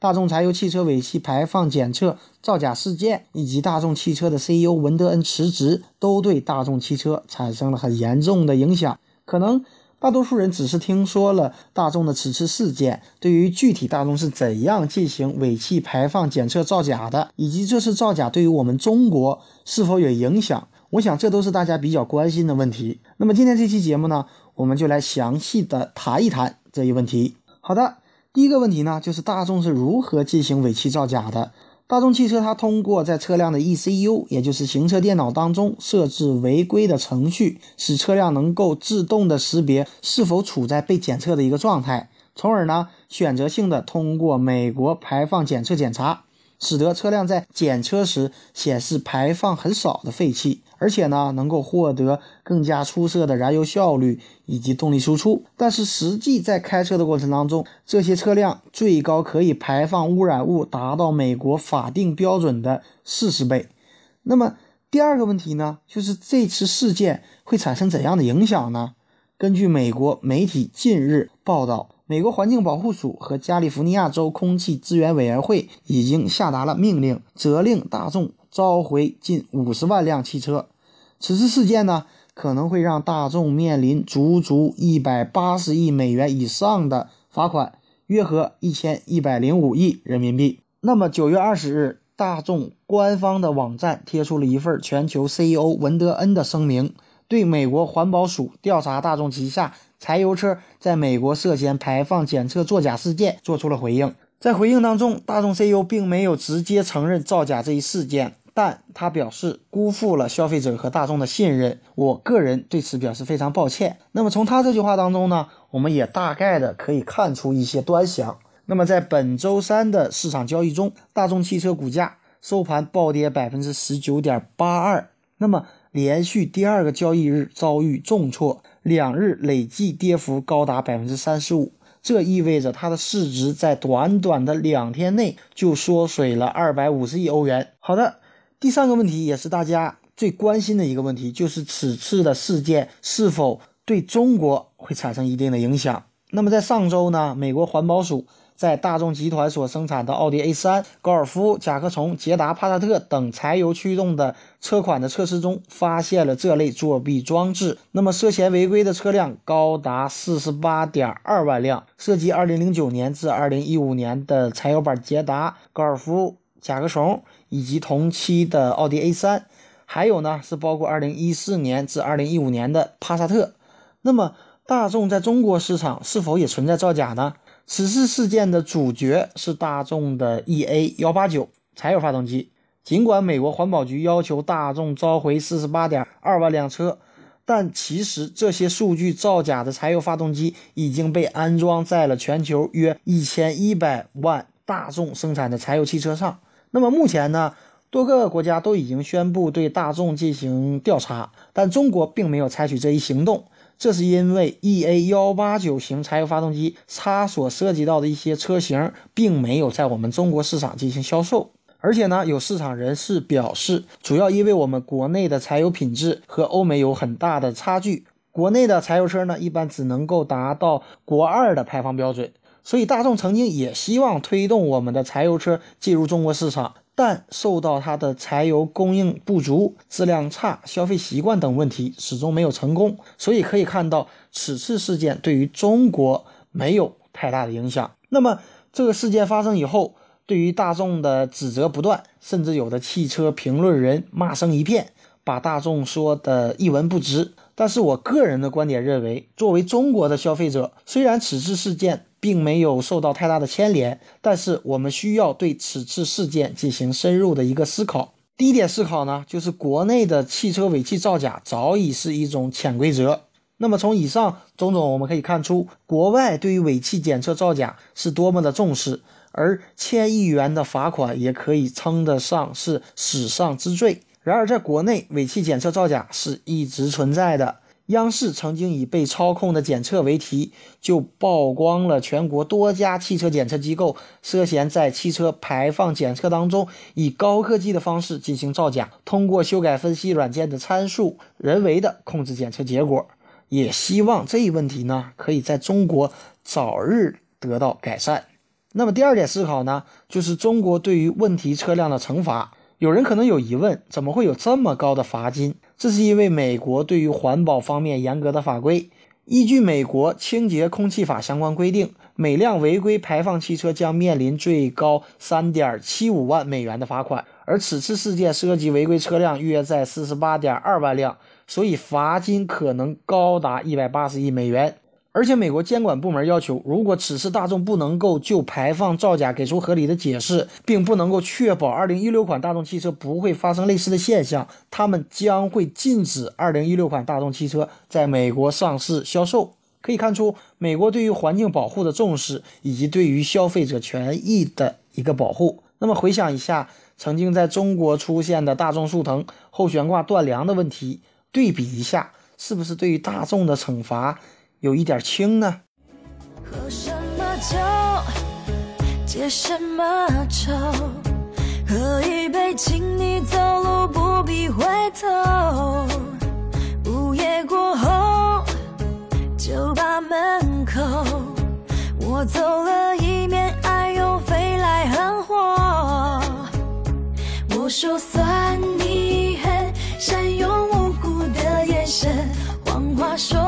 大众柴油汽车尾气排放检测造假事件，以及大众汽车的 CEO 文德恩辞职，都对大众汽车产生了很严重的影响。可能大多数人只是听说了大众的此次事件，对于具体大众是怎样进行尾气排放检测造假的，以及这次造假对于我们中国是否有影响，我想这都是大家比较关心的问题。那么今天这期节目呢，我们就来详细的谈一谈这一问题。好的。第一个问题呢，就是大众是如何进行尾气造假的？大众汽车它通过在车辆的 ECU，也就是行车电脑当中设置违规的程序，使车辆能够自动的识别是否处在被检测的一个状态，从而呢选择性的通过美国排放检测检查。使得车辆在检测时显示排放很少的废气，而且呢能够获得更加出色的燃油效率以及动力输出。但是实际在开车的过程当中，这些车辆最高可以排放污染物达到美国法定标准的四十倍。那么第二个问题呢，就是这次事件会产生怎样的影响呢？根据美国媒体近日报道。美国环境保护署和加利福尼亚州空气资源委员会已经下达了命令，责令大众召回近五十万辆汽车。此次事件呢，可能会让大众面临足足一百八十亿美元以上的罚款，约合一千一百零五亿人民币。那么，九月二十日，大众官方的网站贴出了一份全球 CEO 文德恩的声明，对美国环保署调查大众旗下。柴油车在美国涉嫌排放检测作假事件做出了回应。在回应当中，大众 CEO 并没有直接承认造假这一事件，但他表示辜负了消费者和大众的信任。我个人对此表示非常抱歉。那么从他这句话当中呢，我们也大概的可以看出一些端详。那么在本周三的市场交易中，大众汽车股价收盘暴跌百分之十九点八二，那么连续第二个交易日遭遇重挫。两日累计跌幅高达百分之三十五，这意味着它的市值在短短的两天内就缩水了二百五十亿欧元。好的，第三个问题也是大家最关心的一个问题，就是此次的事件是否对中国会产生一定的影响。那么在上周呢，美国环保署。在大众集团所生产的奥迪 A3、高尔夫、甲壳虫、捷达、帕萨特等柴油驱动的车款的测试中，发现了这类作弊装置。那么，涉嫌违规的车辆高达四十八点二万辆，涉及二零零九年至二零一五年的柴油版捷达、高尔夫、甲壳虫，以及同期的奥迪 A3，还有呢是包括二零一四年至二零一五年的帕萨特。那么，大众在中国市场是否也存在造假呢？此次事件的主角是大众的 EA 幺八九柴油发动机。尽管美国环保局要求大众召回四十八点二万辆车，但其实这些数据造假的柴油发动机已经被安装在了全球约一千一百万大众生产的柴油汽车上。那么目前呢，多个国家都已经宣布对大众进行调查，但中国并没有采取这一行动。这是因为 E A 幺八九型柴油发动机，它所涉及到的一些车型，并没有在我们中国市场进行销售。而且呢，有市场人士表示，主要因为我们国内的柴油品质和欧美有很大的差距，国内的柴油车呢，一般只能够达到国二的排放标准。所以，大众曾经也希望推动我们的柴油车进入中国市场。但受到它的柴油供应不足、质量差、消费习惯等问题，始终没有成功。所以可以看到，此次事件对于中国没有太大的影响。那么这个事件发生以后，对于大众的指责不断，甚至有的汽车评论人骂声一片，把大众说的一文不值。但是我个人的观点认为，作为中国的消费者，虽然此次事件，并没有受到太大的牵连，但是我们需要对此次事件进行深入的一个思考。第一点思考呢，就是国内的汽车尾气造假早已是一种潜规则。那么从以上种种我们可以看出，国外对于尾气检测造假是多么的重视，而千亿元的罚款也可以称得上是史上之最。然而，在国内尾气检测造假是一直存在的。央视曾经以“被操控的检测”为题，就曝光了全国多家汽车检测机构涉嫌在汽车排放检测当中以高科技的方式进行造假，通过修改分析软件的参数，人为的控制检测结果。也希望这一问题呢，可以在中国早日得到改善。那么第二点思考呢，就是中国对于问题车辆的惩罚。有人可能有疑问，怎么会有这么高的罚金？这是因为美国对于环保方面严格的法规。依据美国清洁空气法相关规定，每辆违规排放汽车将面临最高三点七五万美元的罚款。而此次事件涉及违规车辆约在四十八点二万辆，所以罚金可能高达一百八十亿美元。而且，美国监管部门要求，如果此次大众不能够就排放造假给出合理的解释，并不能够确保2016款大众汽车不会发生类似的现象，他们将会禁止2016款大众汽车在美国上市销售。可以看出，美国对于环境保护的重视，以及对于消费者权益的一个保护。那么，回想一下曾经在中国出现的大众速腾后悬挂断梁的问题，对比一下，是不是对于大众的惩罚？有一点轻呢。喝什么酒，解什么愁？喝一杯，请你走路不必回头。午夜过后，酒吧门口，我走了一面，爱又飞来横祸。我说算你狠，善用无辜的眼神，谎话说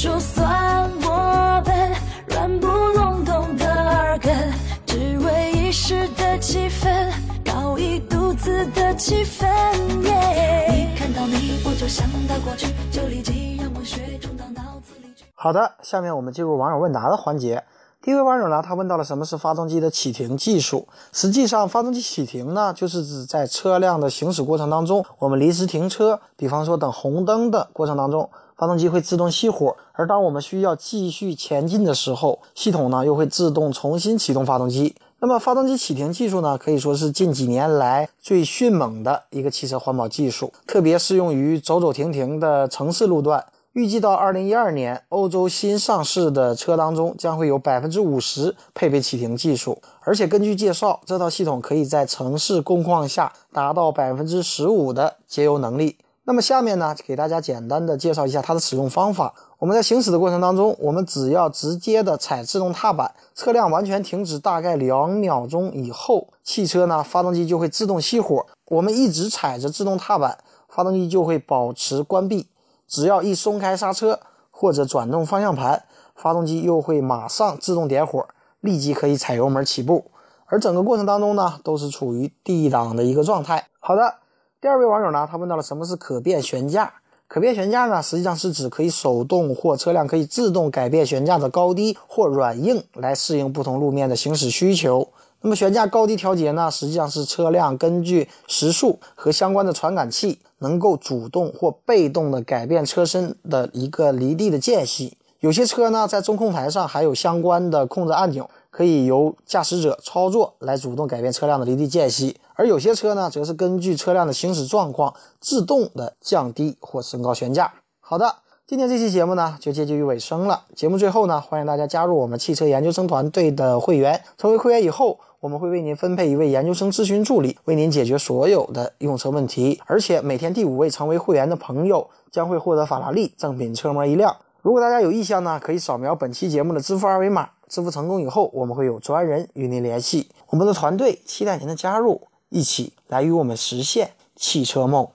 说算我笨，软不隆咚的耳根，只为一时的气氛，搞一肚子的气愤。一看到你，我就想到过去，就立即让文学冲到脑子里去。好的，下面我们进入网友问答的环节。一位网友呢，他问到了什么是发动机的启停技术。实际上，发动机启停呢，就是指在车辆的行驶过程当中，我们临时停车，比方说等红灯的过程当中，发动机会自动熄火。而当我们需要继续前进的时候，系统呢又会自动重新启动发动机。那么，发动机启停技术呢，可以说是近几年来最迅猛的一个汽车环保技术，特别适用于走走停停的城市路段。预计到二零一二年，欧洲新上市的车当中将会有百分之五十配备启停技术，而且根据介绍，这套系统可以在城市工况下达到百分之十五的节油能力。那么下面呢，给大家简单的介绍一下它的使用方法。我们在行驶的过程当中，我们只要直接的踩制动踏板，车辆完全停止大概两秒钟以后，汽车呢发动机就会自动熄火。我们一直踩着制动踏板，发动机就会保持关闭。只要一松开刹车或者转动方向盘，发动机又会马上自动点火，立即可以踩油门起步。而整个过程当中呢，都是处于 D 档的一个状态。好的，第二位网友呢，他问到了什么是可变悬架？可变悬架呢，实际上是指可以手动或车辆可以自动改变悬架的高低或软硬，来适应不同路面的行驶需求。那么悬架高低调节呢，实际上是车辆根据时速和相关的传感器。能够主动或被动的改变车身的一个离地的间隙。有些车呢，在中控台上还有相关的控制按钮，可以由驾驶者操作来主动改变车辆的离地间隙。而有些车呢，则是根据车辆的行驶状况，自动的降低或升高悬架。好的，今天这期节目呢，就接近于尾声了。节目最后呢，欢迎大家加入我们汽车研究生团队的会员。成为会员以后，我们会为您分配一位研究生咨询助理，为您解决所有的用车问题。而且每天第五位成为会员的朋友将会获得法拉利正品车模一辆。如果大家有意向呢，可以扫描本期节目的支付二维码，支付成功以后，我们会有专人与您联系。我们的团队期待您的加入，一起来与我们实现汽车梦。